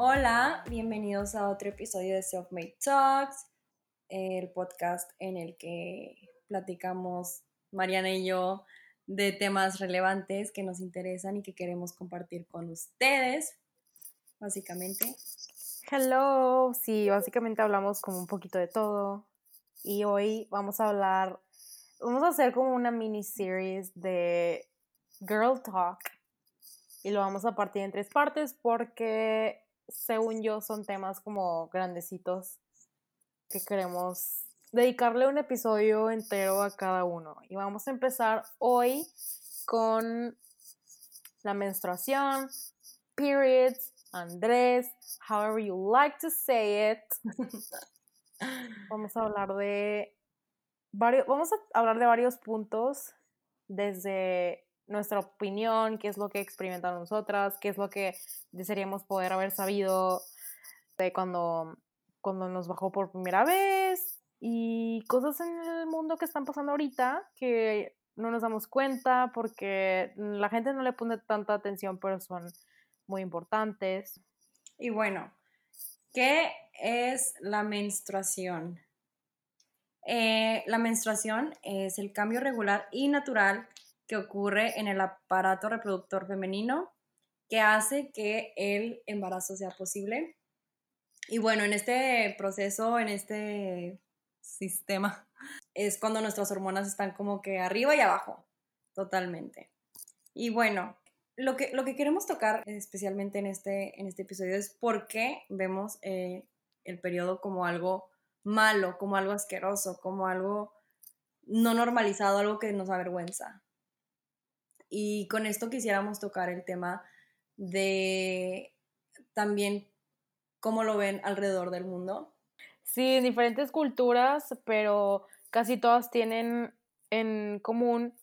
Hola, bienvenidos a otro episodio de Self Made Talks, el podcast en el que platicamos Mariana y yo de temas relevantes que nos interesan y que queremos compartir con ustedes, básicamente. Hello, sí, básicamente hablamos como un poquito de todo y hoy vamos a hablar, vamos a hacer como una mini series de Girl Talk y lo vamos a partir en tres partes porque según yo son temas como grandecitos que queremos dedicarle un episodio entero a cada uno. Y vamos a empezar hoy con la menstruación, periods, Andrés, however you like to say it. vamos a hablar de varios, vamos a hablar de varios puntos desde nuestra opinión, qué es lo que experimentamos nosotras, qué es lo que desearíamos poder haber sabido de cuando, cuando nos bajó por primera vez y cosas en el mundo que están pasando ahorita que no nos damos cuenta porque la gente no le pone tanta atención, pero son muy importantes. Y bueno, ¿qué es la menstruación? Eh, la menstruación es el cambio regular y natural que ocurre en el aparato reproductor femenino que hace que el embarazo sea posible. Y bueno, en este proceso, en este sistema, es cuando nuestras hormonas están como que arriba y abajo, totalmente. Y bueno, lo que, lo que queremos tocar especialmente en este, en este episodio es por qué vemos eh, el periodo como algo malo, como algo asqueroso, como algo no normalizado, algo que nos avergüenza. Y con esto quisiéramos tocar el tema de también cómo lo ven alrededor del mundo. Sí, en diferentes culturas, pero casi todas tienen en común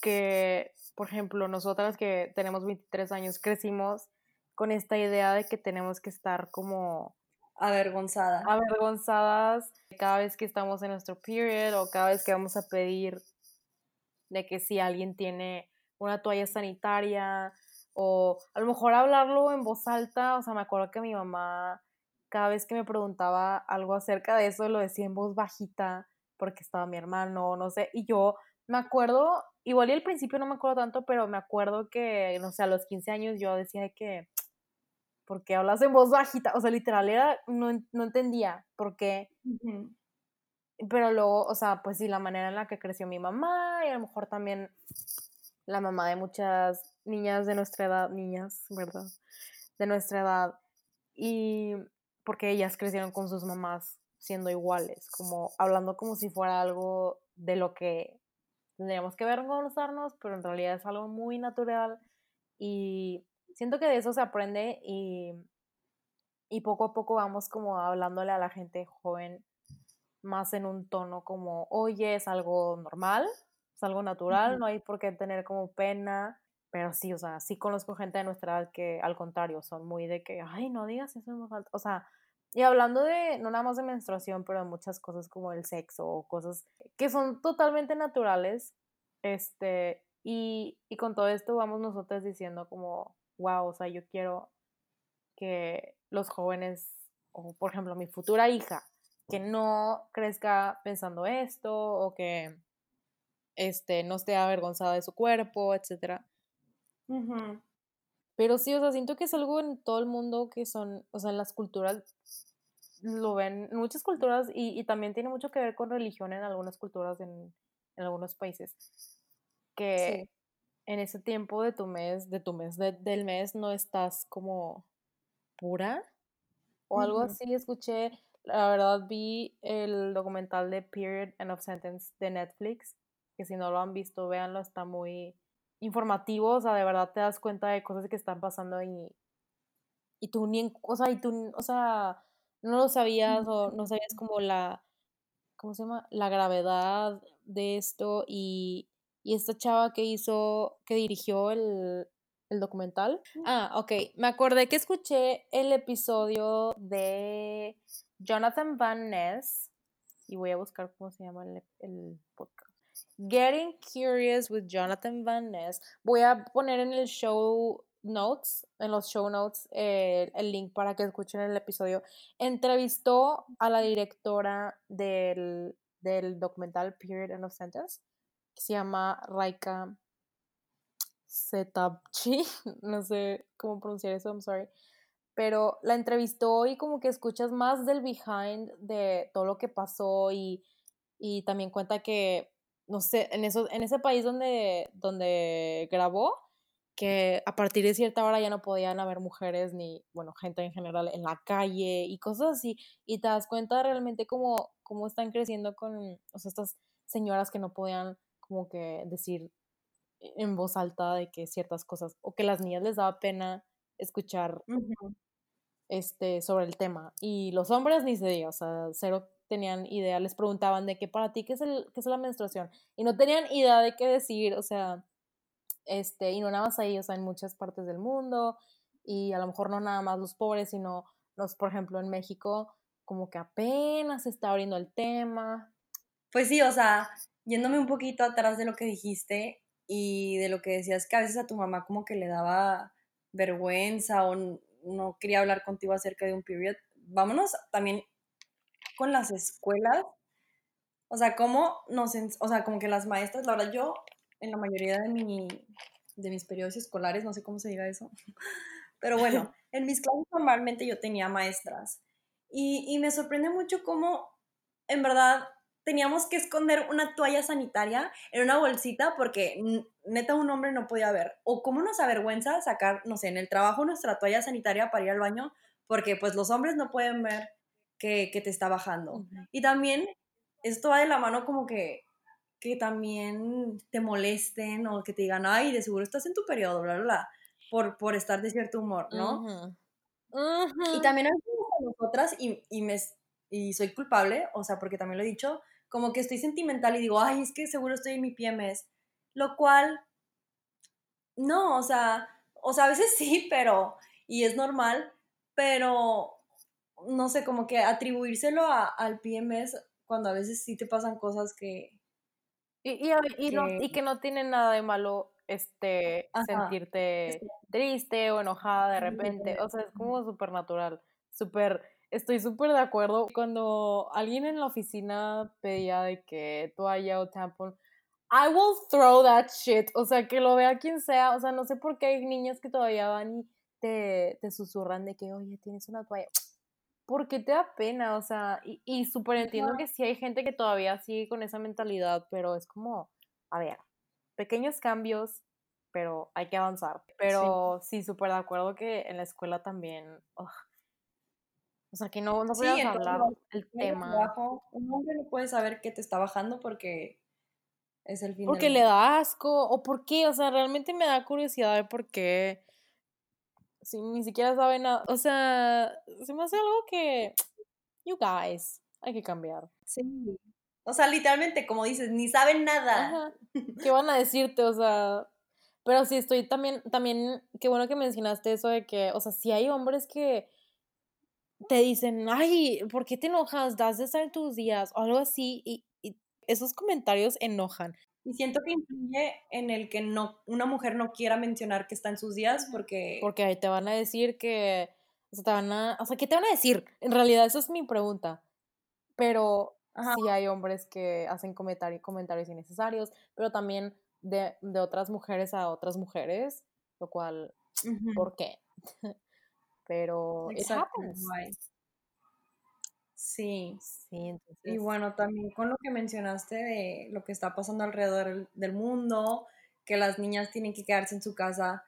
que, por ejemplo, nosotras que tenemos 23 años crecimos con esta idea de que tenemos que estar como avergonzadas. Avergonzadas cada vez que estamos en nuestro period o cada vez que vamos a pedir de que si alguien tiene una toalla sanitaria o a lo mejor hablarlo en voz alta, o sea, me acuerdo que mi mamá cada vez que me preguntaba algo acerca de eso lo decía en voz bajita porque estaba mi hermano, no sé, y yo me acuerdo, igual y al principio no me acuerdo tanto, pero me acuerdo que, no sé, a los 15 años yo decía que, ¿por qué hablas en voz bajita? O sea, literal, era, no, no entendía por qué. Pero luego, o sea, pues sí, la manera en la que creció mi mamá y a lo mejor también la mamá de muchas niñas de nuestra edad, niñas, ¿verdad? De nuestra edad. Y porque ellas crecieron con sus mamás siendo iguales, como hablando como si fuera algo de lo que tendríamos que vergonzarnos, pero en realidad es algo muy natural y siento que de eso se aprende y, y poco a poco vamos como hablándole a la gente joven más en un tono como, oye, es algo normal, es algo natural, no hay por qué tener como pena, pero sí, o sea, sí conozco gente de nuestra edad que al contrario son muy de que, ay, no digas eso en voz o sea, y hablando de, no nada más de menstruación, pero de muchas cosas como el sexo o cosas que son totalmente naturales, este, y, y con todo esto vamos nosotros diciendo como, wow, o sea, yo quiero que los jóvenes, o por ejemplo mi futura hija, que no crezca pensando esto o que este, no esté avergonzada de su cuerpo, etc. Pero sí, o sea, siento que es algo en todo el mundo que son, o sea, en las culturas lo ven, muchas culturas, y, también tiene mucho que ver con religión en algunas culturas en, algunos países, que en ese tiempo de tu mes, de tu mes, del mes, no estás como pura o algo así, escuché, la verdad vi el documental de Period and of Sentence de Netflix que si no lo han visto, véanlo, está muy informativo, o sea, de verdad te das cuenta de cosas que están pasando y, y tú ni, o sea, y tú, o sea, no lo sabías o no sabías como la, ¿cómo se llama? La gravedad de esto y, y esta chava que hizo, que dirigió el, el documental. Ah, ok, me acordé que escuché el episodio de Jonathan Van Ness y voy a buscar cómo se llama el, el podcast. Getting Curious with Jonathan Van Ness. Voy a poner en el show notes, en los show notes, eh, el link para que escuchen el episodio. Entrevistó a la directora del, del documental Period and of Sentence, que se llama Raika Setapchi, no sé cómo pronunciar eso, I'm sorry. Pero la entrevistó y como que escuchas más del behind de todo lo que pasó y, y también cuenta que, no sé, en, eso, en ese país donde, donde grabó, que a partir de cierta hora ya no podían haber mujeres ni, bueno, gente en general en la calle y cosas así. Y te das cuenta realmente cómo, cómo están creciendo con, o sea, estas señoras que no podían como que decir en voz alta de que ciertas cosas, o que las niñas les daba pena escuchar este, sobre el tema. Y los hombres ni se diga, o sea, cero tenían idea, les preguntaban de que para ti qué es, el, qué es la menstruación. Y no tenían idea de qué decir, o sea, este, y no nada más ahí, o sea, en muchas partes del mundo, y a lo mejor no nada más los pobres, sino los, por ejemplo, en México, como que apenas se está abriendo el tema. Pues sí, o sea, yéndome un poquito atrás de lo que dijiste y de lo que decías que a veces a tu mamá como que le daba vergüenza o no quería hablar contigo acerca de un period, vámonos también con las escuelas. O sea, cómo nos, o sea, como que las maestras, la verdad yo en la mayoría de, mi, de mis periodos escolares, no sé cómo se diga eso, pero bueno, en mis clases normalmente yo tenía maestras y, y me sorprende mucho cómo en verdad teníamos que esconder una toalla sanitaria en una bolsita porque neta un hombre no podía ver. O cómo nos avergüenza sacar, no sé, en el trabajo nuestra toalla sanitaria para ir al baño porque pues los hombres no pueden ver que, que te está bajando. Y también esto va de la mano como que que también te molesten o que te digan, ay, de seguro estás en tu periodo, bla, bla, bla, por, por estar de cierto humor, ¿no? Y también a nosotras, y, y, me, y soy culpable, o sea, porque también lo he dicho, como que estoy sentimental y digo, ay, es que seguro estoy en mi PMS, lo cual, no, o sea, o sea, a veces sí, pero, y es normal, pero, no sé, como que atribuírselo a, al PMS cuando a veces sí te pasan cosas que, y, y, no, y que no tiene nada de malo este sentirte triste o enojada de repente. O sea, es como súper natural. Súper, estoy súper de acuerdo. Cuando alguien en la oficina pedía de que toalla o tampon, I will throw that shit. O sea, que lo vea quien sea. O sea, no sé por qué hay niñas que todavía van y te, te susurran de que, oye, tienes una toalla ¿por qué te da pena? O sea, y, y súper entiendo que sí hay gente que todavía sigue con esa mentalidad, pero es como, a ver, pequeños cambios, pero hay que avanzar. Pero sí, súper de acuerdo que en la escuela también, o sea, que no, no puedes hablar el tema. un hombre no puede saber qué te está bajando porque es el fin Porque le da asco, o por qué, o sea, realmente me da curiosidad de por qué si ni siquiera saben nada. O sea, se me hace algo que, you guys, hay que cambiar. Sí. O sea, literalmente, como dices, ni saben nada. ¿Qué van a decirte? O sea, pero sí estoy también, también, qué bueno que mencionaste eso de que, o sea, si hay hombres que te dicen, ay, ¿por qué te enojas? Das de estar en tus días o algo así. y esos comentarios enojan. Y siento que influye en el que no, una mujer no quiera mencionar que está en sus días porque... Porque ahí te van a decir que... O sea, te van a, o sea, ¿qué te van a decir? En realidad, esa es mi pregunta. Pero sí hay hombres que hacen comentarios, comentarios innecesarios, pero también de, de, otras mujeres a otras mujeres, lo cual, ¿por qué? pero Exacto. Sí. Sí, Y bueno, también con lo que mencionaste de lo que está pasando alrededor del mundo, que las niñas tienen que quedarse en su casa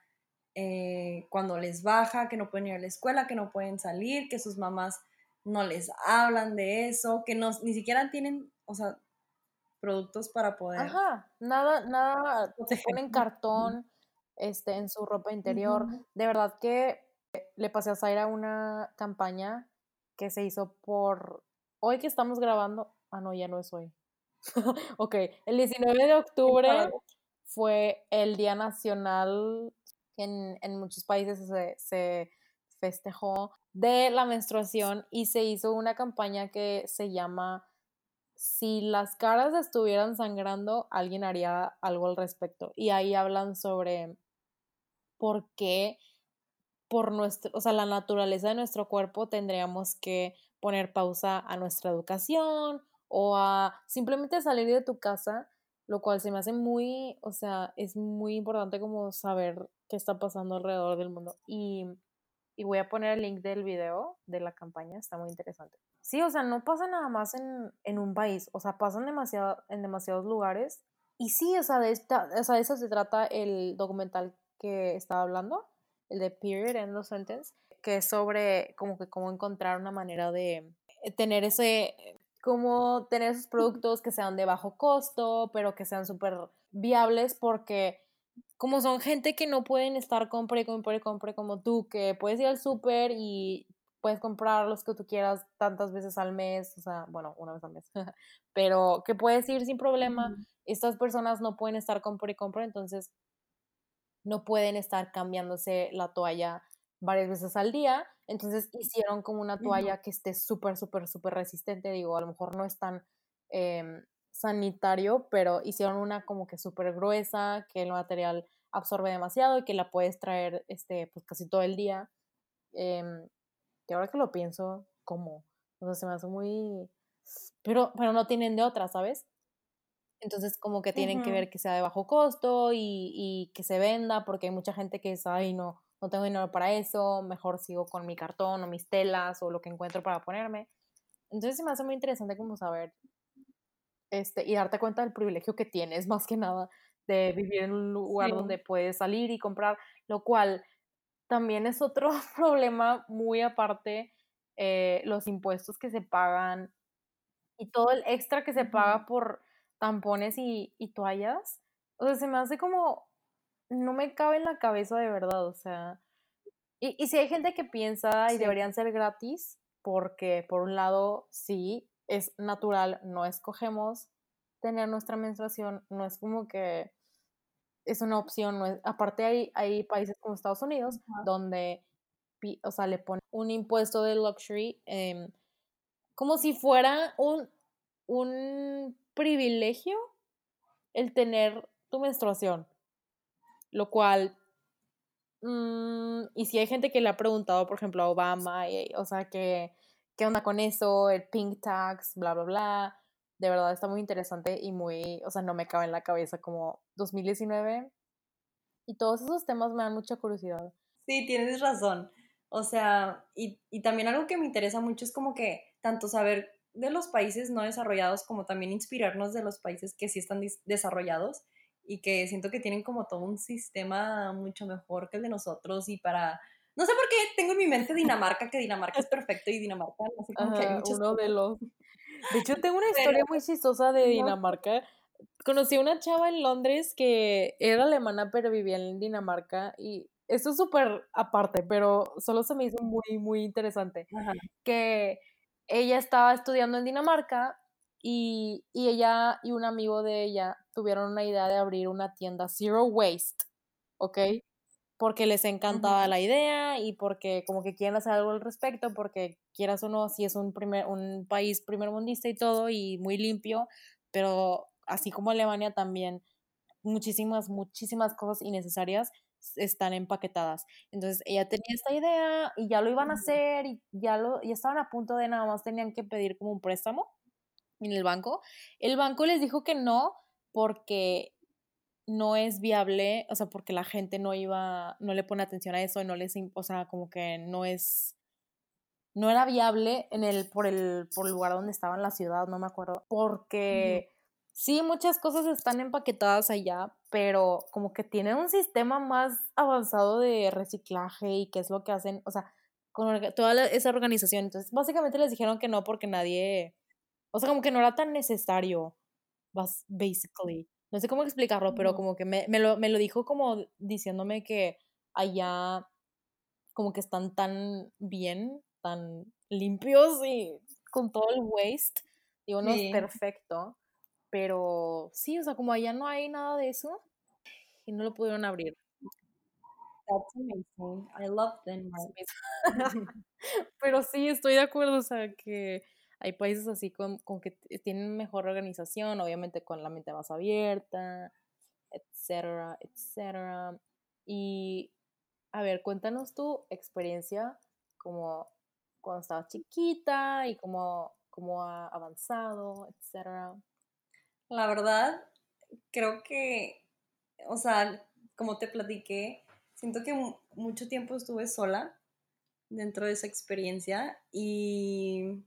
eh, cuando les baja, que no pueden ir a la escuela, que no pueden salir, que sus mamás no les hablan de eso, que no, ni siquiera tienen, o sea, productos para poder. Ajá, nada, nada, se ponen cartón este, en su ropa interior. De verdad que le pasé a Zaira una campaña que se hizo por hoy que estamos grabando. Ah, no, ya no es hoy. ok, el 19 de octubre fue el Día Nacional en, en muchos países se, se festejó de la menstruación y se hizo una campaña que se llama Si las caras estuvieran sangrando, alguien haría algo al respecto. Y ahí hablan sobre por qué por nuestro, o sea, la naturaleza de nuestro cuerpo tendríamos que poner pausa a nuestra educación o a simplemente salir de tu casa, lo cual se me hace muy, o sea, es muy importante como saber qué está pasando alrededor del mundo. Y, y voy a poner el link del video de la campaña, está muy interesante. Sí, o sea, no pasa nada más en, en un país, o sea, pasan demasiado, en demasiados lugares. Y sí, o sea, de, esta, o sea, de eso se trata el documental que estaba hablando el de Period End of Sentence, que es sobre como que cómo encontrar una manera de eh, tener ese, como tener esos productos que sean de bajo costo, pero que sean súper viables porque como son gente que no pueden estar compre, compre, compre como tú, que puedes ir al súper y puedes comprar los que tú quieras tantas veces al mes, o sea, bueno, una vez al mes, pero que puedes ir sin problema. Estas personas no pueden estar compre y compre, entonces no pueden estar cambiándose la toalla varias veces al día, entonces hicieron como una toalla que esté súper, súper, súper resistente, digo, a lo mejor no es tan em, sanitario, pero hicieron una como que súper gruesa, que el material absorbe demasiado y que la puedes traer este, pues casi todo el día. Eh, que ahora que lo pienso, ¿cómo? O sea, se me hace muy... Pero, pero no tienen de otra, ¿sabes? Entonces, como que tienen que ver que sea de bajo costo y, y, que se venda, porque hay mucha gente que dice, ay, no, no tengo dinero para eso, mejor sigo con mi cartón o mis telas o lo que encuentro para ponerme. Entonces, se me hace muy interesante como saber este, y darte cuenta del privilegio que tienes, más que nada, de vivir en un lugar donde puedes salir y comprar, lo cual también es otro problema muy aparte, eh, los impuestos que se pagan y todo el extra que se paga por tampones y, toallas. O sea, se me hace como, no me cabe en la cabeza de verdad, o sea. Y, y si hay gente que piensa y deberían ser gratis, porque por un lado, sí, es natural, no escogemos tener nuestra menstruación, no es como que es una opción, no es, aparte hay, hay países como Estados Unidos donde, o sea, le ponen un impuesto de luxury em, como si fuera un, un privilegio el tener tu menstruación, lo cual, mm, y si hay gente que le ha preguntado, por ejemplo, a Obama, o sea, que, ¿qué onda con eso? El pink tax, bla, bla, bla. De verdad está muy interesante y muy, o sea, no me cabe en la cabeza como 2019. Y todos esos temas me dan mucha curiosidad. Sí, tienes razón. O sea, y, y también algo que me interesa mucho es como que tanto saber de los países no desarrollados como también inspirarnos de los países que sí están desarrollados y que siento que tienen como todo un sistema mucho mejor que el de nosotros y para... No sé por qué tengo en mi mente Dinamarca, que Dinamarca es perfecto y Dinamarca, no sé cómo que hay muchos... Uno de los... De hecho, tengo una historia muy chistosa de Dinamarca. Conocí a una chava en Londres que era alemana pero vivía en Dinamarca y esto es súper aparte, pero solo se me hizo muy, muy interesante. Que ella estaba estudiando en Dinamarca y, ella y un amigo de ella tuvieron una idea de abrir una tienda Zero Waste, ¿ok? Porque les encantaba la idea y porque como que quieren hacer algo al respecto, porque quieras o no, si es un, primer, un país primermundista y todo y muy limpio, pero así como Alemania también muchísimas, muchísimas cosas innecesarias están empaquetadas. Entonces ella tenía esta idea y ya lo iban a hacer y ya, lo, ya estaban a punto de nada más tenían que pedir como un préstamo en el banco. El banco les dijo que no porque no es viable, o sea, porque la gente no iba, no le pone atención a eso no les, o sea, como que no es, no era viable en el, por el, por el lugar donde estaba en la ciudad, no me acuerdo, porque sí, muchas cosas están empaquetadas allá, pero como que tienen un sistema más avanzado de reciclaje y qué es lo que hacen, o sea, con toda esa organización. Entonces, básicamente les dijeron que no porque nadie, o sea, como que no era tan necesario, basically. No sé cómo explicarlo, pero como que me, me, lo, me lo dijo como diciéndome que allá como que están tan bien, tan limpios y con todo el waste. Digo, no es perfecto, pero sí, o sea, como allá no hay nada de eso y no lo pudieron abrir. That's amazing. I love Denmark. pero sí, estoy de acuerdo, o sea, que hay países así con, con que tienen mejor organización, obviamente con la mente más abierta, etcétera, etcétera. Y a ver, cuéntanos tu experiencia como cuando estabas chiquita y cómo, cómo ha avanzado, etcétera. La verdad, creo que, o sea, como te platiqué, siento que mucho tiempo estuve sola dentro de esa experiencia y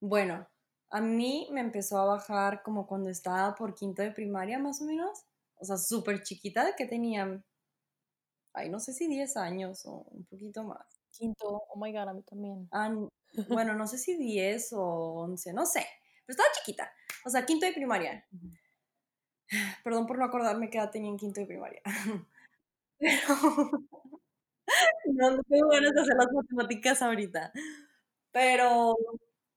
bueno, a mí me empezó a bajar como cuando estaba por quinto de primaria más o menos, o sea, súper chiquita, que tenía, ay, no sé si 10 años o un poquito más. Quinto, oh my god, a mí también. Ah, bueno, no sé si 10 o 11, no sé, pero estaba chiquita, o sea, quinto de primaria. Perdón por no acordarme qué edad tenía en quinto de primaria. Pero no, no tengo ganas de hacer las matemáticas ahorita. Pero,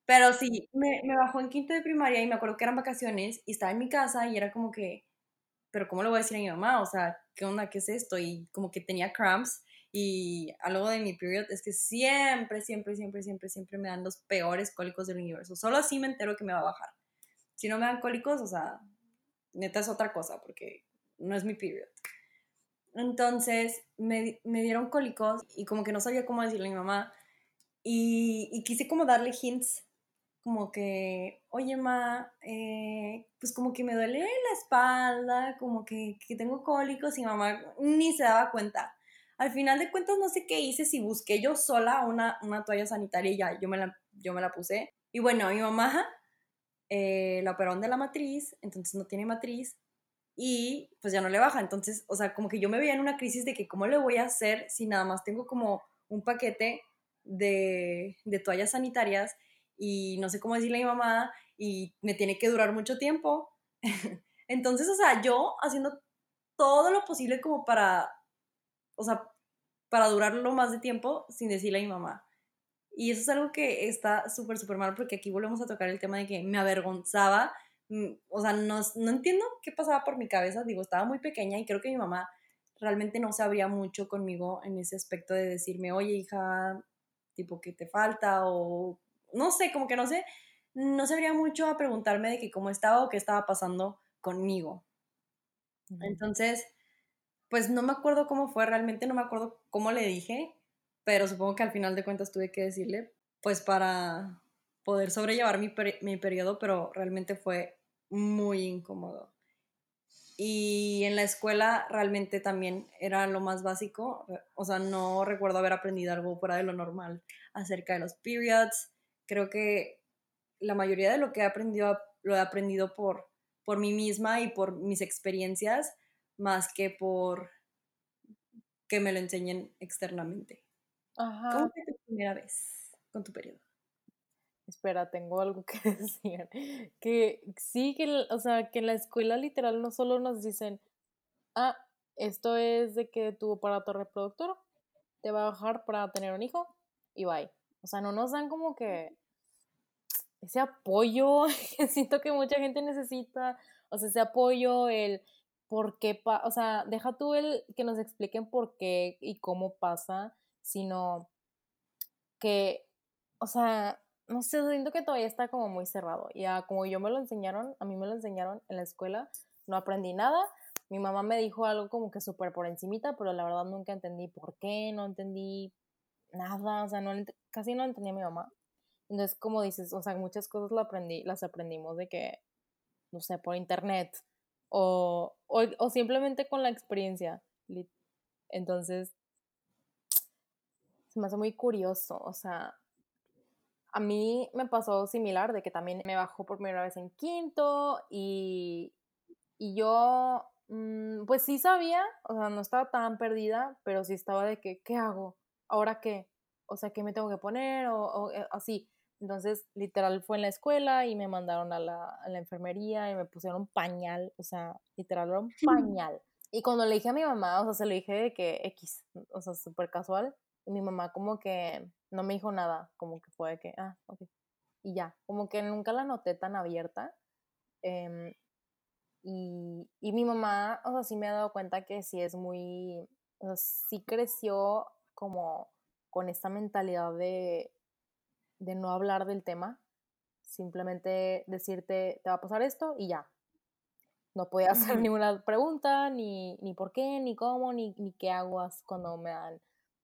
pero sí, me, me bajó en quinto de primaria y me acuerdo que eran vacaciones y estaba en mi casa y era como que, pero ¿cómo le voy a decir a mi mamá? O sea, ¿qué onda? ¿Qué es esto? Y como que tenía cramps y algo de mi period es que siempre, siempre, siempre, siempre, siempre me dan los peores cólicos del universo. Solo así me entero que me va a bajar. Si no me dan cólicos, o sea, neta es otra cosa porque no es mi period. Entonces me, me, dieron cólicos y como que no sabía cómo decirle a mi mamá y, y quise como darle hints, como que, oye ma, eh, pues como que me duele la espalda, como que, que tengo cólicos y mamá ni se daba cuenta. Al final de cuentas no sé qué hice, si busqué yo sola una, una toalla sanitaria y ya yo me la, yo me la puse. Y bueno, mi mamá eh, la operaron de la matriz, entonces no tiene matriz y pues ya no le baja. Entonces, o sea, como que yo me veía en una crisis de que cómo le voy a hacer si nada más tengo como un paquete de, de toallas sanitarias y no sé cómo decirle a mi mamá y me tiene que durar mucho tiempo. Entonces, o sea, yo haciendo todo lo posible como para, o sea, para durar lo más de tiempo sin decirle a mi mamá. Y eso es algo que está súper, súper mal porque aquí volvemos a tocar el tema de que me avergonzaba Mm, o sea, no, no entiendo qué pasaba por mi cabeza, digo, estaba muy pequeña y creo que mi mamá realmente no sabría mucho conmigo en ese aspecto de decirme, oye hija, tipo, ¿qué te falta? O no sé, como que no sé, no sabría mucho a preguntarme de que cómo estaba o qué estaba pasando conmigo. Entonces, pues no me acuerdo cómo fue, realmente no me acuerdo cómo le dije, pero supongo que al final de cuentas tuve que decirle, pues para poder sobrellevar mi, mi periodo, pero realmente fue muy incómodo. Y en la escuela realmente también era lo más básico, o sea, no recuerdo haber aprendido algo fuera de lo normal acerca de los periods. Creo que la mayoría de lo que he aprendido lo he aprendido por, por mí misma y por mis experiencias, más que por que me lo enseñen externamente. ¿Cómo fue tu primera vez con tu periodo? espera, tengo algo que decir. Que sí, que, o sea, que en la escuela literal no solo nos dicen, ah, esto es de que tu aparato reproductor te va a bajar para tener un hijo y bye. O sea, no nos dan como que ese apoyo que siento que mucha gente necesita. O sea, ese apoyo, el por qué, o sea, deja tú el que nos expliquen por qué y cómo pasa, sino que, o sea, no sé, siento que todavía está como muy cerrado. Ya como yo me lo enseñaron, a mí me lo enseñaron en la escuela, no aprendí nada. Mi mamá me dijo algo como que súper por encimita, pero la verdad nunca entendí por qué, no entendí nada, o sea, no, casi no entendía a mi mamá. Entonces, como dices, o sea, muchas cosas las aprendí, las aprendimos de que, no sé, por internet o, o, o simplemente con la experiencia. Entonces, se me hace muy curioso, o sea, a mí me pasó similar, de que también me bajó por primera vez en quinto y, y yo, mm, pues sí sabía, o sea, no estaba tan perdida, pero sí estaba de que, ¿qué hago? ¿Ahora qué? O sea, ¿qué me tengo que poner? O, eh, así. Entonces, literal, fue en la escuela y me mandaron a la, a la enfermería y me pusieron pañal, o sea, literal, era un pañal. Y cuando le dije a mi mamá, o sea, se lo dije de que X, o sea, súper casual, mi mamá como que no me dijo nada, como que fue de que, ah, ok. Y ya, como que nunca la noté tan abierta. Em, y, y, mi mamá, o sea, sí me ha dado cuenta que sí es muy, o sea, sí creció como con esta mentalidad de, de no hablar del tema, simplemente decirte, te va a pasar esto y ya. no podía hacer ninguna pregunta, ni, ni por qué, ni cómo, ni, ni qué hago cuando me dan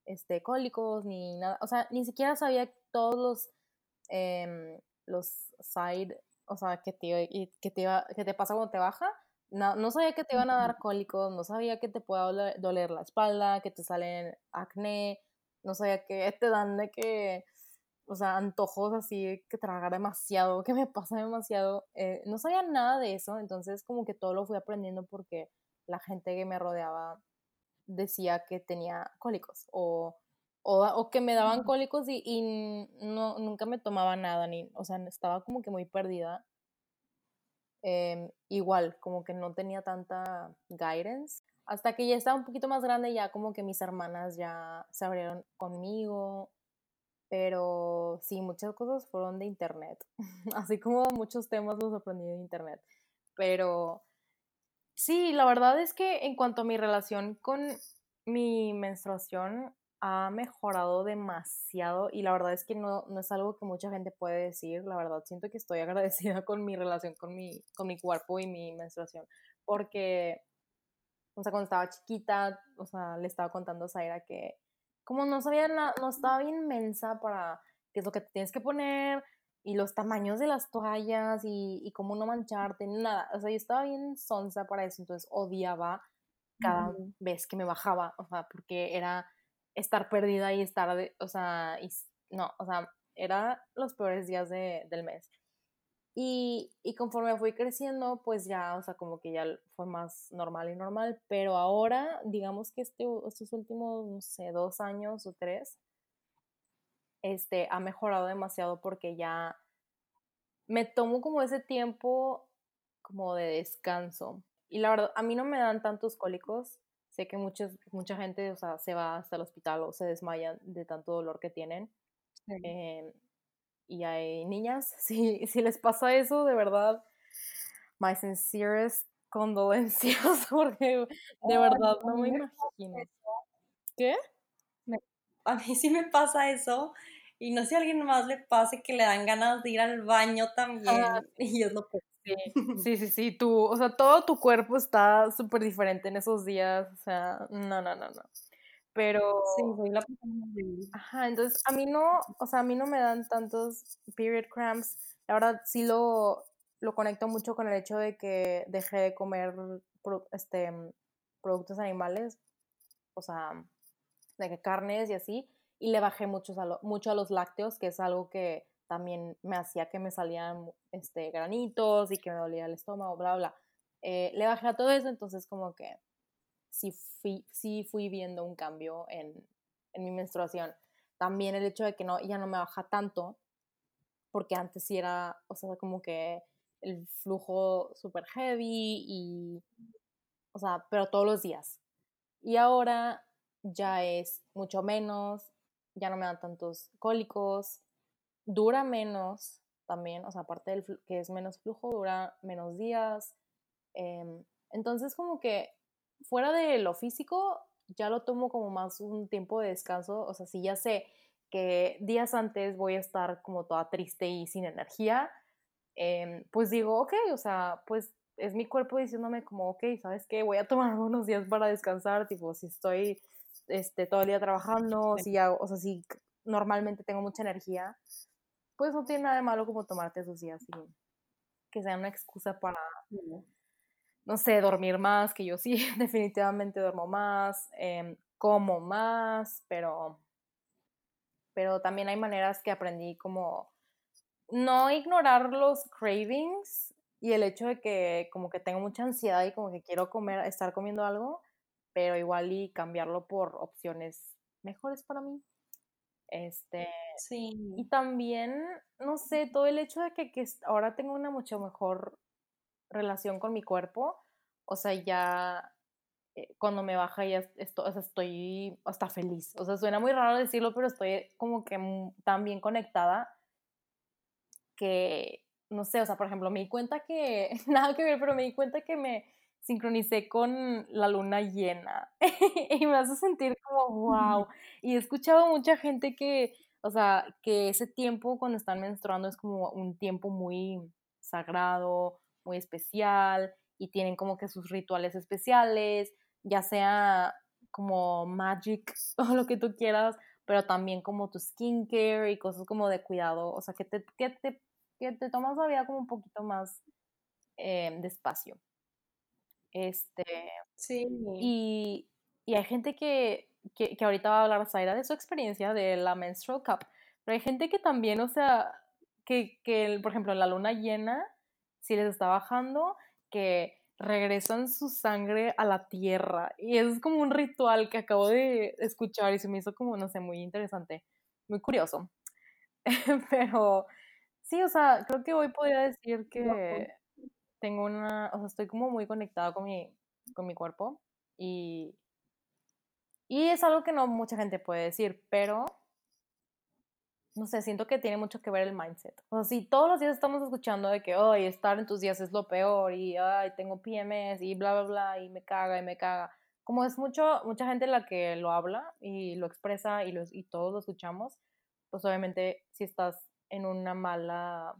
este, cólicos, ni nada. O sea, ni siquiera sabía todos los, em, los side, o sea, que te, que, te, que te pasa cuando te baja. No, no sabía que te iban a dar cólicos, no sabía que te pueda doler la espalda, que te salen acné, no sabía que te dan de que o sea, antojos así, que tragar demasiado, que me pasa demasiado. Eh, no sabía nada de eso, entonces como que todo lo fui aprendiendo porque la gente que me rodeaba decía que tenía cólicos o, o, que me daban cólicos y, y, no, nunca me tomaba nada, ni, o sea, estaba como que muy perdida. Em, igual, como que no tenía tanta guidance. Hasta que ya estaba un poquito más grande, ya como que mis hermanas ya se abrieron conmigo pero sí, muchas cosas fueron de internet, así como muchos temas los aprendí de internet. Pero sí, la verdad es que en cuanto a mi relación con mi menstruación, ha mejorado demasiado y la verdad es que no, no es algo que mucha gente puede decir, la verdad siento que estoy agradecida con mi relación con mi, con mi cuerpo y mi menstruación, porque, o sea, cuando estaba chiquita, o sea, le estaba contando a Zaira que como no sabía nada, no estaba bien mensa para qué es lo que te tienes que poner y los tamaños de las toallas y, y cómo no mancharte, nada. O sea, yo estaba bien sonsa para eso, entonces odiaba cada vez que me bajaba, o sea, porque era estar perdida y estar, o sea, y, no, o sea, era los peores días de, del mes. Y, y, conforme fui creciendo, pues ya, o sea, como que ya fue más normal y normal, pero ahora, digamos que este, estos últimos, no sé, dos años o tres, este, ha mejorado demasiado porque ya me tomo como ese tiempo como de descanso. Y la verdad, a mí no me dan tantos cólicos. Sé que muchos, mucha gente, o sea, se va hasta el hospital o se desmaya de tanto dolor que tienen. Eh, y hay niñas, si, si les pasa eso, de verdad, my sincerest condolencias, porque de verdad no me imagino. ¿Qué? a mí sí me pasa eso, y no sé si a alguien más le pase que le dan ganas de ir al baño también, y es lo que... Sí, sí, sí, sí, tú, o sea, todo tu cuerpo está súper diferente en esos días, o sea, no, no, no, no. Pero. Sí, soy la Ajá, entonces a mí no, o sea, a mí no me dan tantos period cramps. La verdad, sí lo, lo conecto mucho con el hecho de que dejé de comer este, productos animales, o sea, de que carnes y así, y le bajé mucho a, mucho a los lácteos, que es algo que también me hacía que me salían este, granitos y que me dolía el estómago, bla, bla. Eh, le bajé a todo eso, entonces como que sí fui, sí fui viendo un cambio en, en mi menstruación. También el hecho de que no, ya no me baja tanto, porque antes sí era, o sea, como que el flujo súper heavy y, o sea, pero todos los días. Y ahora ya es mucho menos, ya no me dan tantos cólicos, dura menos también, o sea, aparte del que es menos flujo, dura menos días. Em, entonces, como que fuera de lo físico, ya lo tomo como más un tiempo de descanso. O sea, si ya sé que días antes voy a estar como toda triste y sin energía, em, pues digo, ok, o sea, pues es mi cuerpo diciéndome como, ok, ¿sabes qué? Voy a tomar unos días para descansar, tipo, si estoy este, todo el día trabajando, si hago, o sea, si normalmente tengo mucha energía, pues no tiene nada de malo como tomarte esos días y que sea una excusa para no sé, dormir más, que yo sí, definitivamente duermo más, em, como más, pero, pero también hay maneras que aprendí como no ignorar los cravings y el hecho de que como que tengo mucha ansiedad y como que quiero comer, estar comiendo algo, pero igual y cambiarlo por opciones mejores para mí. Este, sí. Y también, no sé, todo el hecho de que, que ahora tengo una mucho mejor relación con mi cuerpo. O sea, ya eh, cuando me baja ya estoy, estoy hasta feliz. O sea, suena muy raro decirlo, pero estoy como que tan bien conectada que, no sé, o sea, por ejemplo, me di cuenta que, nada que ver, pero me di cuenta que me sincronicé con la luna llena y me hace sentir como, wow. Y he escuchado mucha gente que, o sea, que ese tiempo cuando están menstruando es como un tiempo muy sagrado, muy especial y tienen como que sus rituales especiales, ya sea como magic o lo que tú quieras, pero también como tu skincare y cosas como de cuidado, o sea, que te, que te, que te tomas la vida como un poquito más eh, despacio. Este, sí. Y, y hay gente que, que, que, ahorita va a hablar Zaira de su experiencia de la menstrual cup, pero hay gente que también, o sea, que, que por ejemplo, la luna llena, si les está bajando, que regresan su sangre a la tierra. Y es como un ritual que acabo de escuchar y se me hizo como, no sé, muy interesante, muy curioso. Pero sí, o sea, creo que hoy podría decir que tengo una, o sea, estoy como muy conectada con mi, con mi cuerpo y, y es algo que no mucha gente puede decir, pero no sé, siento que tiene mucho que ver el mindset. O sea, si todos los días estamos escuchando de que, hoy estar en tus días es lo peor y, ay, tengo PMS y bla, bla, bla, y me caga y me caga. Como es mucho, mucha gente la que lo habla y lo expresa y, y todos lo escuchamos, pues obviamente si estás en una mala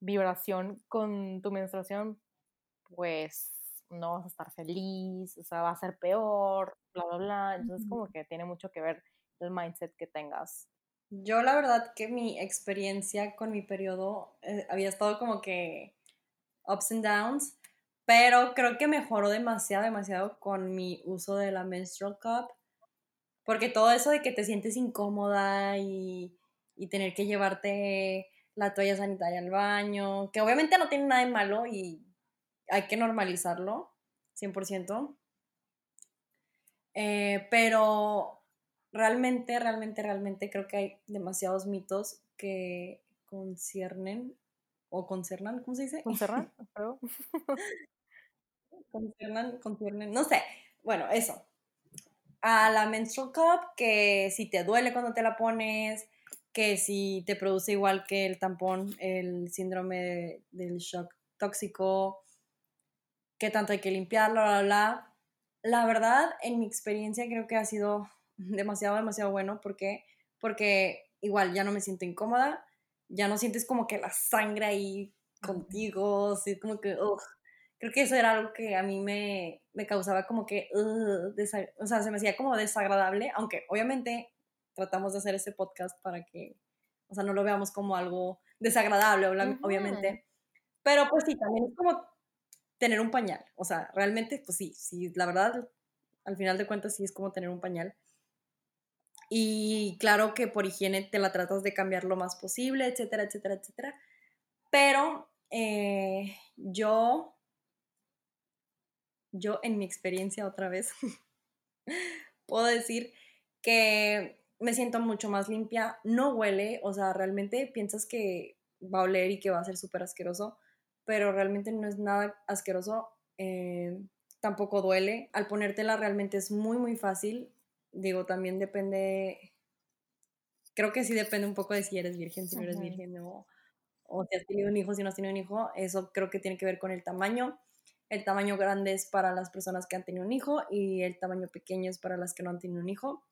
vibración con tu menstruación, pues no vas a estar feliz, o sea, va a ser peor, bla, bla, bla. Entonces, como que tiene mucho que ver el mindset que tengas yo la verdad que mi experiencia con mi periodo eh, había estado como que ups and downs, pero creo que mejoró demasiado, demasiado con mi uso de la menstrual cup, porque todo eso de que te sientes incómoda y, y tener que llevarte la toalla sanitaria al baño, que obviamente no tiene nada de malo y hay que normalizarlo, 100%. Eh, pero realmente, realmente, realmente creo que hay demasiados mitos que conciernen o concernan, ¿cómo se dice? Concernan, concernan, conciernen, no sé. Bueno, eso. A la menstrual cup, que si te duele cuando te la pones, que si te produce igual que el tampón, el síndrome del shock tóxico, que tanto hay que limpiarlo, bla, bla, bla. La verdad, en mi experiencia creo que ha sido demasiado, demasiado bueno. ¿Por qué? Porque igual ya no me siento incómoda, ya no sientes como que la sangre ahí contigo, así como que, creo que eso era algo que a mí me, me causaba como que, o sea, se me hacía como desagradable, aunque obviamente tratamos de hacer ese podcast para que, o sea, no lo veamos como algo desagradable, obviamente. Pero pues sí, también es como tener un pañal, o sea, realmente, pues sí, sí, la verdad, al final de cuentas sí es como tener un pañal. Y claro que por higiene te la tratas de cambiar lo más posible, etcétera, etcétera, etcétera. Pero eh, yo, yo en mi experiencia otra vez, puedo decir que me siento mucho más limpia, no huele, o sea, realmente piensas que va a oler y que va a ser súper asqueroso, pero realmente no es nada asqueroso, eh, tampoco duele, al ponértela realmente es muy, muy fácil, digo, también depende, creo que sí depende un poco de si eres virgen, si no eres virgen o, o si has tenido un hijo, si no has tenido un hijo, eso creo que tiene que ver con el tamaño. El tamaño grande es para las personas que han tenido un hijo y el tamaño pequeño es para las que no han tenido un hijo.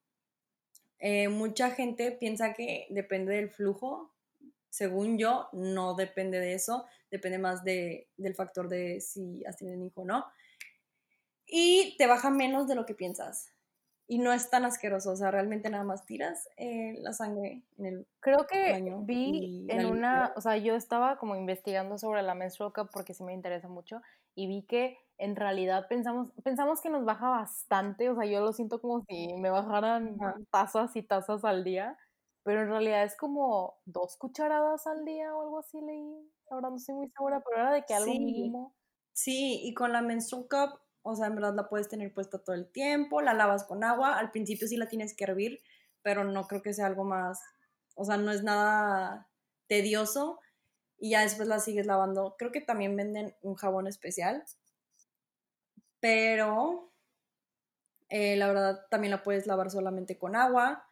Eh, mucha gente piensa que depende del flujo. Según yo, no depende de eso. Depende más de, del factor de si has tenido un hijo o no. Y te baja menos de lo que piensas y no es tan asqueroso, o sea, realmente nada más tiras eh, la sangre en el Creo que vi en una, o sea, yo estaba como investigando sobre la menstrual cup porque sí me interesa mucho y vi que en realidad pensamos, pensamos que nos baja bastante, o sea, yo lo siento como si me bajaran tazas y tazas al día, pero en realidad es como dos cucharadas al día o algo así leí, ahora no estoy muy segura, pero era de que algo mínimo. Sí, y con la menstrual cup o sea, en verdad la puedes tener puesta todo el tiempo, la lavas con agua, al principio sí la tienes que hervir, pero no creo que sea algo más, o sea, no es nada tedioso y ya después la sigues lavando. Creo que también venden un jabón especial, pero eh, la verdad también la puedes lavar solamente con agua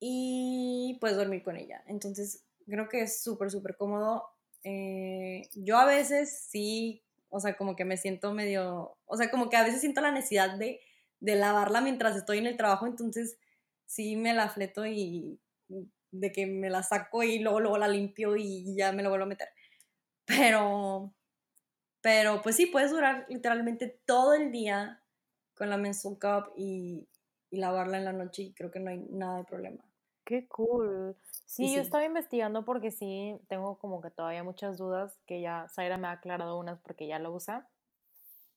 y puedes dormir con ella. Entonces creo que es súper, súper cómodo. Eh, yo a veces sí o sea, como que me siento medio, o sea, como que a veces siento la necesidad de, de lavarla mientras estoy en el trabajo, entonces sí me la fleto y de que me la saco y luego, luego la limpio y ya me lo vuelvo a meter. Pero, Pero pues sí, puedes durar literalmente todo el día con la menstrual cup y, y lavarla en la noche y creo que no hay nada de problema. Qué cool. Sí, yo estaba investigando porque sí tengo como que todavía muchas dudas que ya Zaira me ha aclarado unas porque ya lo usa.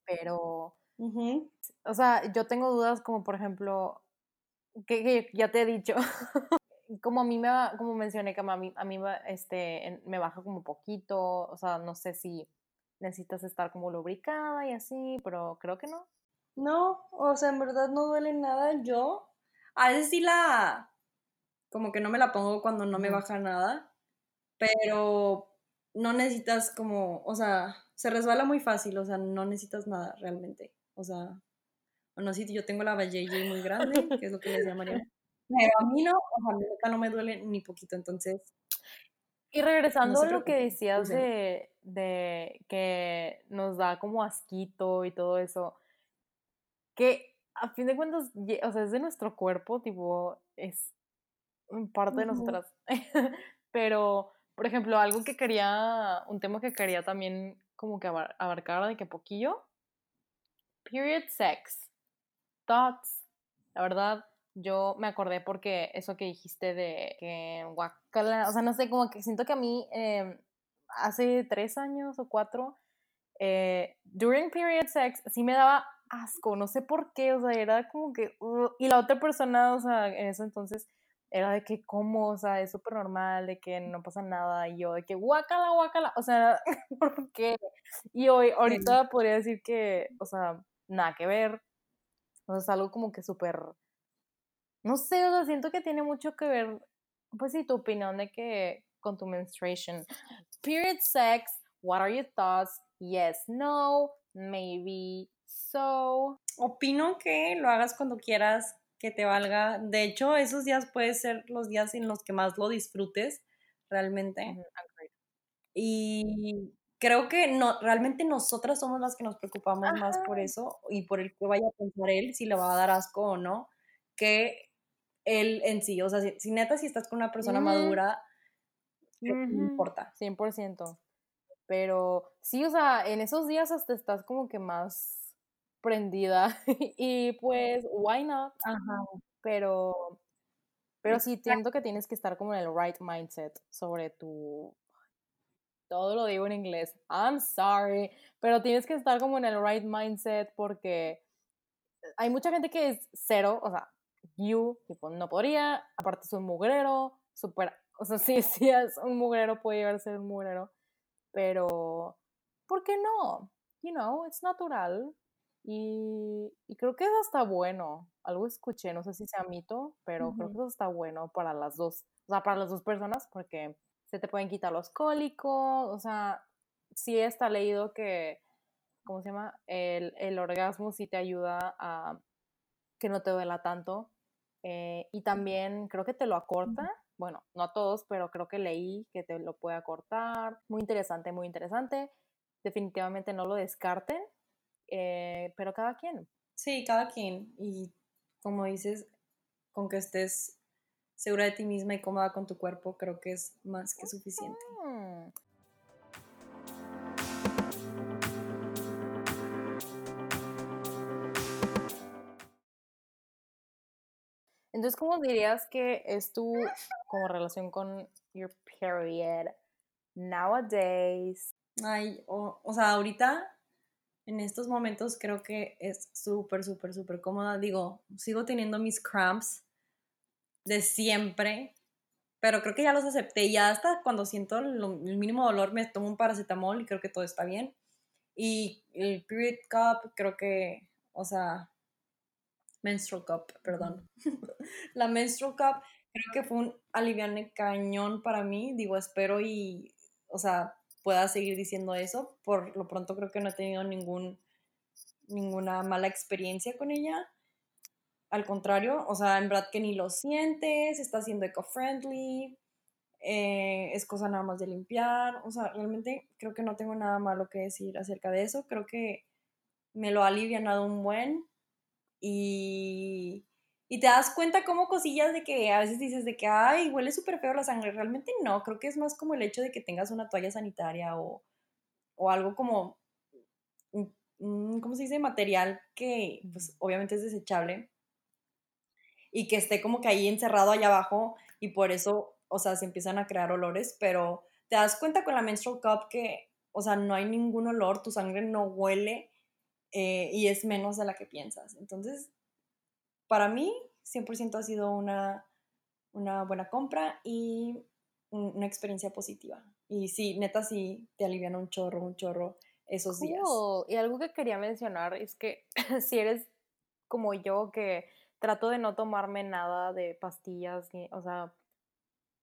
Pero, o sea, yo tengo dudas como por ejemplo, que, ya te he dicho, como a mí me, como mencioné que a mí, a mí este, me baja como poquito, o sea, no sé si necesitas estar como lubricada y así, pero creo que no. No, o sea, en verdad no duele nada. Yo, a veces sí la, como que no me la pongo cuando no me baja nada, pero no necesitas como, o sea, se resbala muy fácil, o sea, no necesitas nada realmente. O sea, bueno, sí, yo tengo la valle muy grande, que es lo que les llamaría. Pero a mí no, o sea, no me duele ni poquito, entonces. Y regresando a lo que decías de, de que nos da como asquito y todo eso, que a fin de cuentas, o sea, es de nuestro cuerpo, tipo, es parte de nosotras. Pero, por ejemplo, algo que quería, un tema que quería también como que abarcar de que poquillo, period sex, thoughts, la verdad, yo me acordé porque eso que dijiste de que guacala, o sea, no sé, como que siento que a mí em, hace tres años o cuatro, eh, during period sex, sí me daba asco, no sé por qué, o sea, era como que, y la otra persona, o sea, en eso entonces, era de que como, o sea, es súper normal, de que no pasa nada, y yo de que guacala, guacala, o sea, ¿por qué? Y hoy, ahorita podría decir que, o sea, nada que ver, o sea, es algo como que súper, no sé, o sea, siento que tiene mucho que ver, pues sí, tu opinión de que con tu menstruation. Period sex, what are your thoughts? Yes, no, maybe, so. Opino que lo hagas cuando quieras, que te valga. De hecho, esos días pueden ser los días en los que más lo disfrutes realmente. Y creo que no, realmente nosotras somos las que nos preocupamos más por eso y por el que vaya a pensar él, si le va a dar asco o no, que él en sí. O sea, si, neta, si estás con una persona madura, no importa. 100%. Pero sí, o sea, en esos días hasta estás como que más prendida y pues, why not? Pero, pero sí, siento que tienes que estar como en el right mindset sobre tu... Todo lo digo en inglés. I'm sorry. Pero tienes que estar como en el right mindset porque hay mucha gente que es cero, o sea, you, tipo, no podría, aparte es un mugrero, súper, o sea, sí, sí es un mugrero, puede llegar a ser un mugrero, pero, ¿por qué no? You know, it's natural. Y, creo que eso está bueno. Algo escuché, no sé si sea mito, pero creo que eso está bueno para las dos, o sea, para las dos personas, porque se te pueden quitar los cólicos, o sea, sí está leído que, ¿cómo se llama? El, el orgasmo sí te ayuda a que no te duela tanto. Eh, y también creo que te lo acorta. Bueno, no a todos, pero creo que leí que te lo puede acortar. Muy interesante, muy interesante. Definitivamente no lo descarten eh, pero cada quien. Sí, cada quien. Y como dices, con que estés segura de ti misma y cómoda con tu cuerpo, creo que es más que suficiente. Mm. Entonces, ¿cómo dirías que es tu como relación con your period nowadays? Ay, o, o sea, ahorita en estos momentos creo que es súper, súper, súper cómoda. Digo, sigo teniendo mis cramps de siempre, pero creo que ya los acepté. Ya hasta cuando siento el mínimo dolor me tomo un paracetamol y creo que todo está bien. Y el period cup, creo que, o sea, menstrual cup, perdón. la menstrual cup creo que fue un aliviane cañón para mí. Digo, espero y, o sea, pueda seguir diciendo eso. Por lo pronto creo que no he tenido ningún, ninguna mala experiencia con ella. Al contrario, o sea, en verdad que ni lo sientes, está siendo eco-friendly, eh, es cosa nada más de limpiar. O sea, realmente creo que no tengo nada malo que decir acerca de eso. Creo que me lo ha alivianado un buen y y te das cuenta como cosillas de que a veces dices de que, ay, huele súper feo la sangre. Realmente no, creo que es más como el hecho de que tengas una toalla sanitaria o, o algo como ¿cómo se dice? Material que pues obviamente es desechable y que esté como que ahí encerrado allá abajo y por eso, o sea, se empiezan a crear olores, pero te das cuenta con la menstrual cup que, o sea, no hay ningún olor, tu sangre no huele eh, y es menos de la que piensas. Entonces, para mí, 100% ha sido una, una buena compra y una experiencia positiva. Y sí, neta, sí, te alivian un chorro, un chorro esos días. Y algo que quería mencionar es que si eres como yo, que trato de no tomarme nada de pastillas, o sea,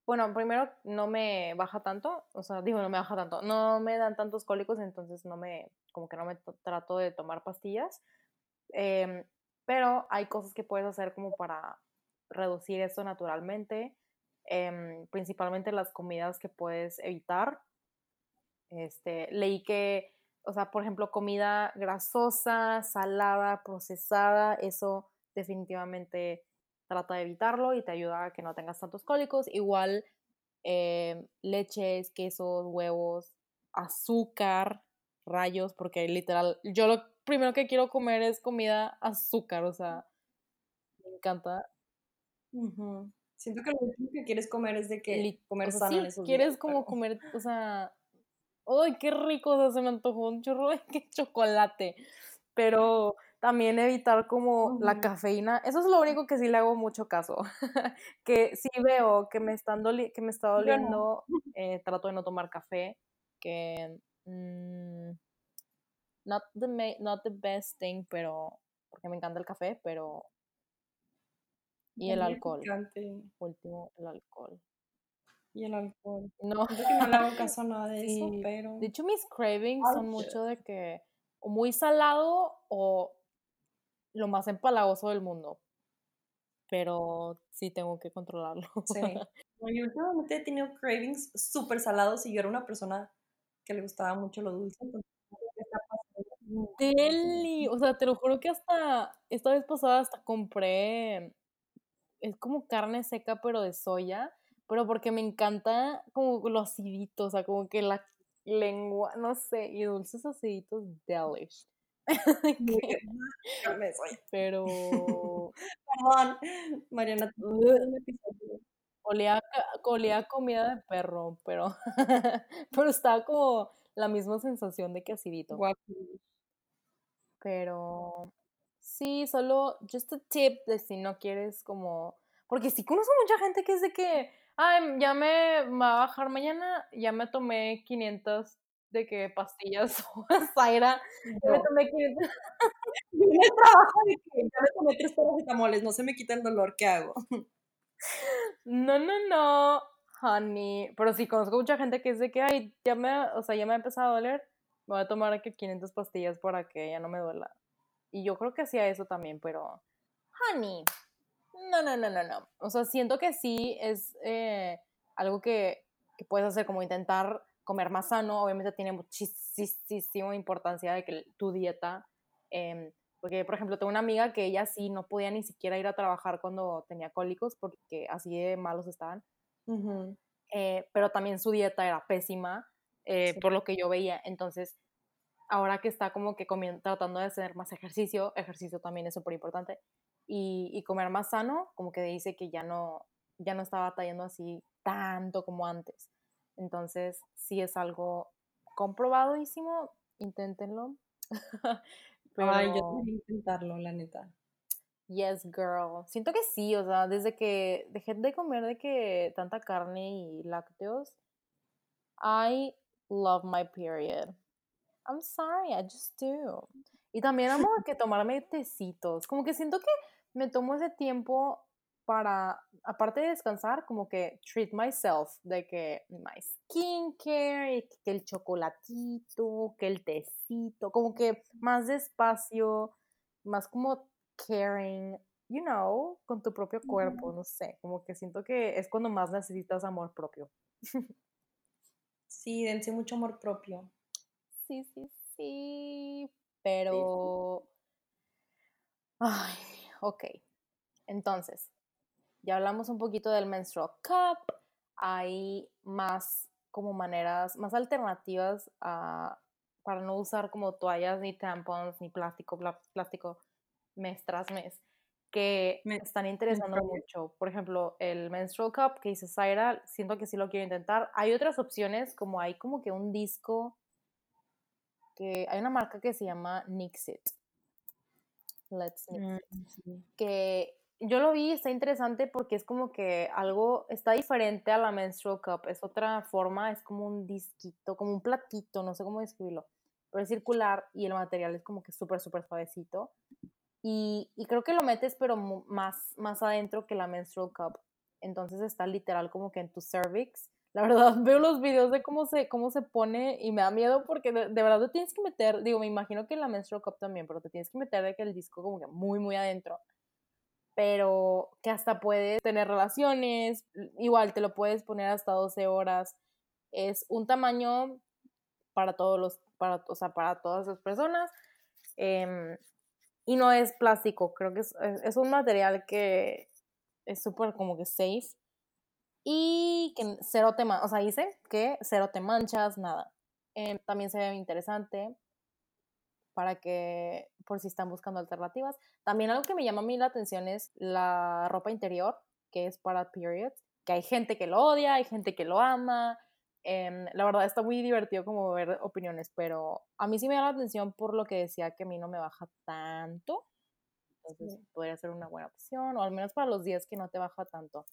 bueno, primero no me baja tanto, o sea, digo, no me baja tanto, no me dan tantos cólicos, entonces no me, como que no me trato de tomar pastillas, em, pero hay cosas que puedes hacer como para reducir esto naturalmente, em, principalmente las comidas que puedes evitar. Este, leí que, o sea, por ejemplo, comida grasosa, salada, procesada, eso definitivamente trata de evitarlo y te ayuda a que no tengas tantos cólicos. Igual eh, leches, quesos, huevos, azúcar, rayos, porque literal, yo lo primero que quiero comer es comida azúcar, o sea, me encanta. Siento que lo último que quieres comer es de que comer sano en esos Quieres como comer, o sea, ¡ay, qué rico! O sea, se me antojó un chorro de chocolate. Pero también evitar como la cafeína. Eso es lo único que sí le hago mucho caso. que si veo que me, están que me está doliendo, eh, trato de no tomar café. Que mm, not, the not the best thing, pero porque me encanta el café, pero... Y el alcohol. Último, el alcohol. Y el alcohol. No. que no le hago caso a nada de eso, pero... De hecho, mis cravings son mucho de que o muy salado o lo más empalagoso del mundo. Pero sí tengo que controlarlo. Sí. yo últimamente he tenido cravings súper salados y yo era una persona que le gustaba mucho lo dulce. Deli, o sea, te lo juro que hasta esta vez pasada hasta compré, es como carne seca pero de soya, pero porque me encanta como lo acidito, o sea, como que la lengua, no sé, y dulces aciditos delish. Pero. Perdón, Mariana. Olía, olía comida de perro, pero, pero estaba como la misma sensación de que acidito. Pero sí, solo just a tip de si no quieres como. Porque sí conozco mucha gente que es de que, ay, ya me va a bajar mañana, ya me tomé 500 de que pastillas o Zaira. Yo me tomé 500. Yo me trabajo de que ya me tomé tres paracetamoles, no se me quita el dolor, ¿qué hago? No, no, no, honey. Pero sí, conozco mucha gente que de que, ay, ya me, o sea, ya me ha empezado a doler, me voy a tomar que 500 pastillas para que ya no me duela. Y yo creo que hacía eso también, pero, honey, no, no, no, no, no. O sea, siento que sí es eh, algo que, que puedes hacer, como intentar comer más sano, obviamente tiene muchísima importancia de que tu dieta, em, porque por ejemplo tengo una amiga que ella sí no podía ni siquiera ir a trabajar cuando tenía cólicos porque así de malos estaban, eh, pero también su dieta era pésima eh, por lo que yo veía, entonces ahora que está como que tratando de hacer más ejercicio, ejercicio también es súper importante, y, y, comer más sano, como que dice que ya no, ya no está batallando así tanto como antes. Entonces, si es algo comprobadísimo, inténtenlo. Pero, Ay, yo tengo que intentarlo, la neta. Yes, girl. Siento que sí, o sea, desde que dejé de comer de que tanta carne y lácteos, I love my period. I'm sorry, I just do. Y también amo que tomarme tecitos. Como que siento que me tomo ese tiempo para, aparte de descansar, como que treat myself, de que my skincare, que el chocolatito, que el tecito, como que más despacio, más como caring, you know, con tu propio cuerpo, no sé, como que siento que es cuando más necesitas amor propio. Sí, dense mucho amor propio. Sí, sí, sí, pero... Ay, ok. Entonces, ya hablamos un poquito del menstrual cup, hay más como maneras, más alternativas a para no usar como toallas ni tampons ni plástico, plástico mes tras mes, que me están interesando mucho. Por ejemplo, el menstrual cup que dice Zaira, siento que sí lo quiero intentar. Hay otras opciones, como hay como que un disco que hay una marca que se llama Nixit. Let's mm, Que yo lo vi, está interesante porque es como que algo está diferente a la menstrual cup, es otra forma, es como un disquito, como un platito, no sé cómo describirlo, pero es circular y el material es como que súper, súper suavecito. Y, y, creo que lo metes pero más, más adentro que la menstrual cup. Entonces está literal como que en tu cervix. La verdad, veo los videos de cómo se, cómo se pone y me da miedo porque de, verdad te tienes que meter, digo, me imagino que la menstrual cup también, pero te tienes que meter de que el disco como que muy, muy adentro pero que hasta puedes tener relaciones, igual te lo puedes poner hasta 12 horas. Es un tamaño para todos los, para, o sea, para todas las personas. Em, y no es plástico, creo que es, es un material que es súper como que safe. Y que cero te, o sea, dice que cero te manchas, nada. Em, también se ve interesante para que, por si están buscando alternativas. También algo que me llama a mí la atención es la ropa interior, que es para periods, que hay gente que lo odia, hay gente que lo ama. Em, la verdad está muy divertido como ver opiniones, pero a mí sí me da la atención por lo que decía que a mí no me baja tanto. Entonces podría ser una buena opción, o al menos para los días que no te baja tanto.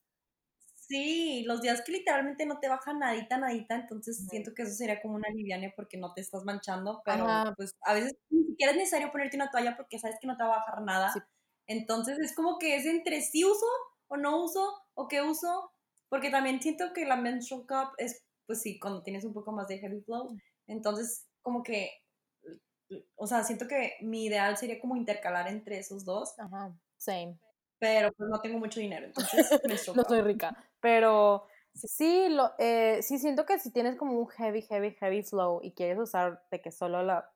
Sí, los días que literalmente no te baja nadita, nadita, entonces siento que eso sería como una liviane porque no te estás manchando, pero pues a veces ni siquiera es necesario ponerte una toalla porque sabes que no te va a bajar nada. Entonces es como que es entre sí uso o no uso o qué uso, porque también siento que la menstrual cup es, pues sí, cuando tienes un poco más de heavy flow, entonces como que, o sea, siento que mi ideal sería como intercalar entre esos dos. Ajá, same pero pues no tengo mucho dinero, entonces no soy rica, pero sí, lo, eh, sí siento que si tienes como un heavy, heavy, heavy flow y quieres usar de que solo la,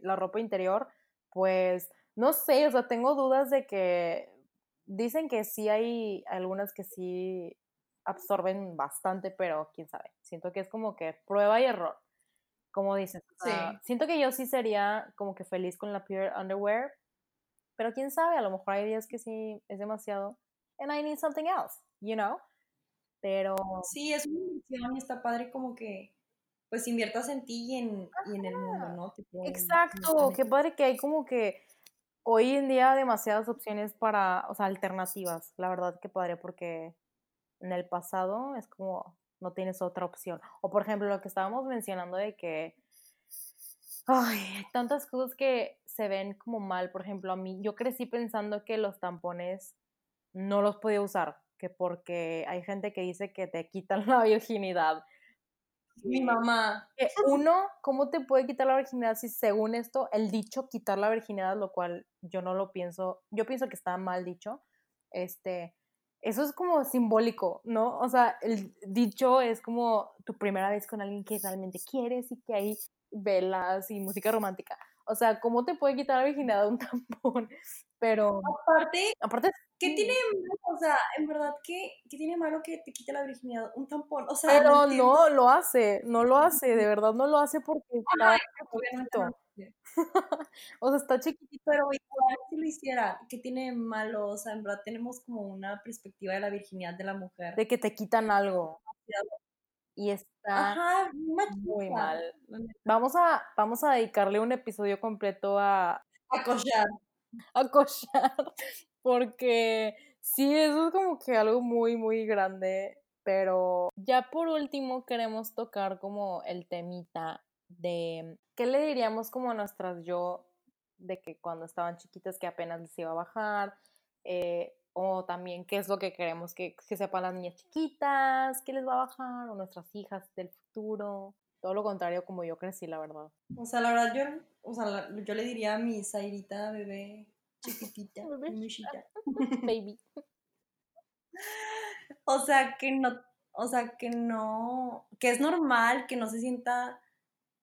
la ropa interior, pues no sé, o sea, tengo dudas de que dicen que sí hay algunas que sí absorben bastante, pero quién sabe, siento que es como que prueba y error, como dicen. Sí. siento que yo sí sería como que feliz con la Pure Underwear, pero quién sabe, a lo mejor hay días que sí es demasiado. And I need something else, you know? Pero. Sí, es una inversión y está padre como que pues inviertas en ti y en, y en el mundo, ¿no? Exacto, qué padre que hay como que hoy en día demasiadas opciones para, o sea, alternativas. La verdad que padre porque en el pasado es como no tienes otra opción. O por ejemplo, lo que estábamos mencionando de que ay, tantas cosas que se ven como mal. Por ejemplo, a mí, yo crecí pensando que los tampones no los podía usar, que porque hay gente que dice que te quitan la virginidad. Mi mamá. uno, ¿cómo te puede quitar la virginidad si según esto el dicho quitar la virginidad, lo cual yo no lo pienso, yo pienso que está mal dicho, este, eso es como simbólico, ¿no? O sea, el dicho es como tu primera vez con alguien que realmente quieres y que hay velas y música romántica. O sea, ¿cómo te puede quitar la virginidad un tampón? Pero... Aparte, aparte ¿qué tiene malo? O sea, en verdad, ¿qué, ¿qué, tiene malo que te quite la virginidad un tampón? O sea, Pero no, lo hace, no lo hace, de verdad no lo hace porque está chiquito. o sea, está chiquitito. Pero igual si lo hiciera, ¿qué tiene malo? O sea, en verdad tenemos como una perspectiva de la virginidad de la mujer. De que te quitan algo y está muy mal. Vamos a, vamos a dedicarle un episodio completo a... A cochar. A cochar, porque sí, eso es como que algo muy, muy grande, pero ya por último queremos tocar como el temita de qué le diríamos como a nuestras yo de que cuando estaban chiquitas que apenas les iba a bajar, eh, o también qué es lo que queremos que, que, sepan las niñas chiquitas, qué les va a bajar, o nuestras hijas del futuro. Todo lo contrario, como yo crecí, la verdad. O sea, la verdad, yo, o sea, yo le diría a mi Zairita, bebé chiquitita, Baby. o sea, que no, o sea, que no, que es normal, que no se sienta,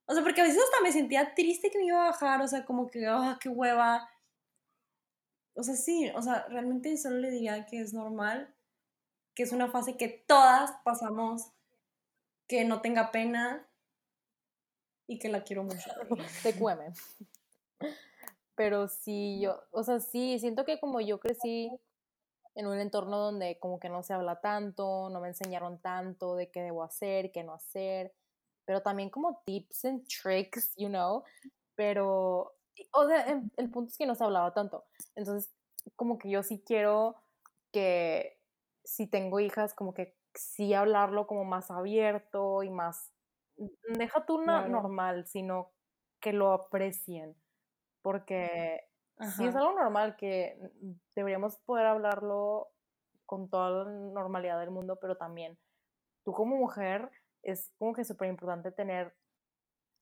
o sea, porque a veces hasta me sentía triste que me iba a bajar, o sea, como que, ah, qué hueva, o sea, sí, o sea, realmente solo le diría que es normal, que es una fase que todas pasamos, que no tenga pena, Y que la quiero mucho. Te cueme. Pero sí, yo, o sea, sí, siento que como yo crecí en un entorno donde como que no se habla tanto, no me enseñaron tanto de qué debo hacer, qué no hacer, pero también como tips and tricks, you know, pero, o sea, em, el, punto es que no se hablaba tanto. Entonces, como que yo sí quiero que si tengo hijas, como que sí hablarlo como más abierto y más, deja tú una normal, sino que lo aprecien, porque sí es algo normal que deberíamos poder hablarlo con toda la normalidad del mundo, pero también tú como mujer es como que súper importante tener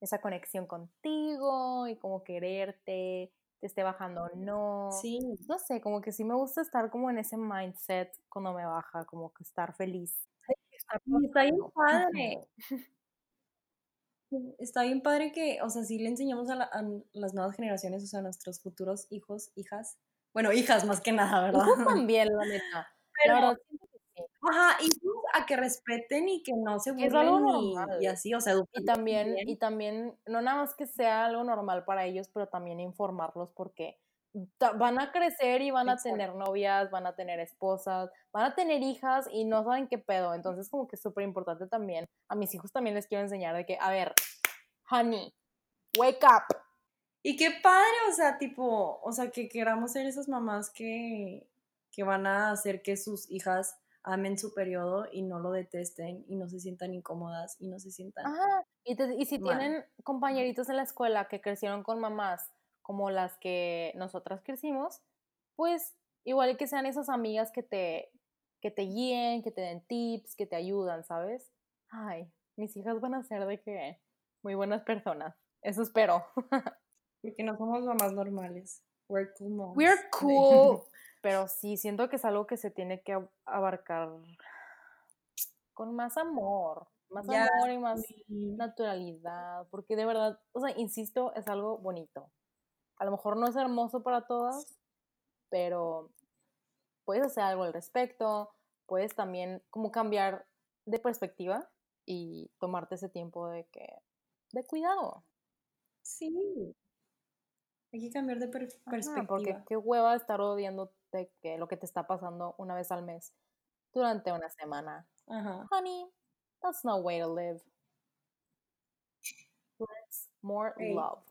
esa conexión contigo y como quererte, te esté bajando o no. Sí. No sé, como que sí me gusta estar como en ese mindset cuando me baja, como que estar feliz. está bien padre. Está bien padre que, o sea, sí le enseñamos a, las nuevas generaciones, o sea, a nuestros futuros hijos, hijas. Bueno, hijas más que nada, ¿verdad? Hijos también, la neta. Pero, Ajá, y a que respeten y que no se burlen y, así, o sea, y también, y también, no nada más que sea algo normal para ellos, pero también informarlos porque van a crecer y van a tener novias, van a tener esposas, van a tener hijas y no saben qué pedo. Entonces, como que es súper importante también. A mis hijos también les quiero enseñar de que, a ver, honey, wake up. Y qué padre, o sea, tipo, o sea, que queramos ser esas mamás que, que van a hacer que sus hijas amen su periodo y no lo detesten y no se sientan incómodas y no se sientan. Ajá. Y, y si tienen compañeritos en la escuela que crecieron con mamás como las que nosotras crecimos, pues igual que sean esas amigas que te, que te guíen, que te den tips, que te ayudan, ¿sabes? Ay, mis hijas van a ser de que muy buenas personas. Eso espero. Porque no somos mamás normales. We're cool moms. We're cool. Pero sí, siento que es algo que se tiene que abarcar con más amor, más amor y más naturalidad, porque de verdad, o sea, insisto, es algo bonito. A lo mejor no es hermoso para todas, pero puedes hacer algo al respecto, puedes también como cambiar de perspectiva y tomarte ese tiempo de que de cuidado. Sí. Hay que cambiar de perspectiva. porque qué hueva estar odiando que lo que te está pasando una vez al mes durante una semana. Honey, that's no way to live. Let's more love.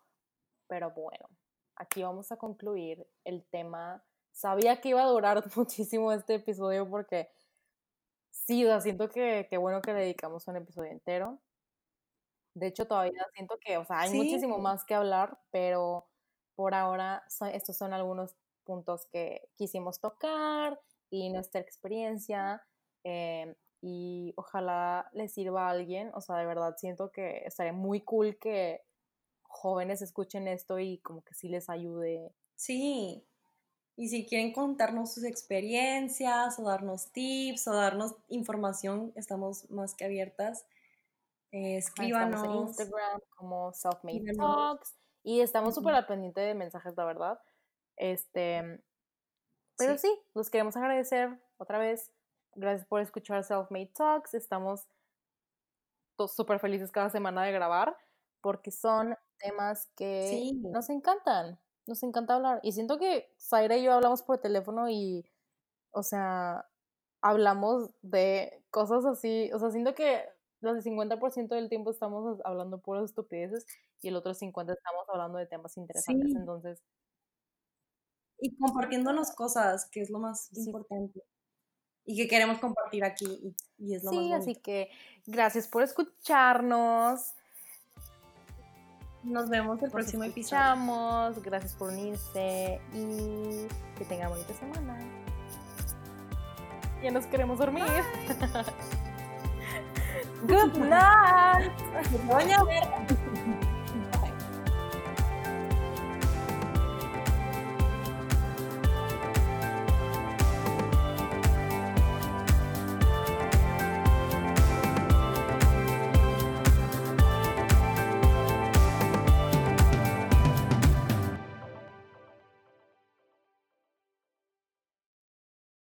Pero bueno, aquí vamos a concluir el tema. Sabía que iba a durar muchísimo este episodio porque sí, siento que, que bueno que le dedicamos un episodio entero. De hecho, todavía siento que, o sea, hay muchísimo más que hablar, pero por ahora estos son algunos puntos que quisimos tocar y nuestra experiencia. Eh, y ojalá les sirva a alguien. O sea, de verdad siento que estaría muy cool que jóvenes escuchen esto y como que sí les ayude. Sí. Y si quieren contarnos sus experiencias o darnos tips o darnos información, estamos más que abiertas. Eh, escríbanos. Estamos en Instagram como Selfmade Talks y estamos súper al pendiente de mensajes, la verdad. Este, pero sí. los queremos agradecer otra vez. Gracias por escuchar Self-Made Talks. Estamos súper felices cada semana de grabar porque son temas que nos encantan. Nos encanta hablar. Y siento que Zaira y yo hablamos por teléfono y, o sea, hablamos de cosas así. O sea, siento que los 50% del tiempo estamos hablando puras estupideces y el otro 50% estamos hablando de temas interesantes. Entonces, y compartiéndonos cosas, que es lo más importante. Y que queremos compartir aquí y, es lo más Sí, así que gracias por escucharnos. Nos vemos el próximo episodio. Gracias por unirse y que tengan bonita semana. Ya nos queremos dormir. Good night. Voy a ver.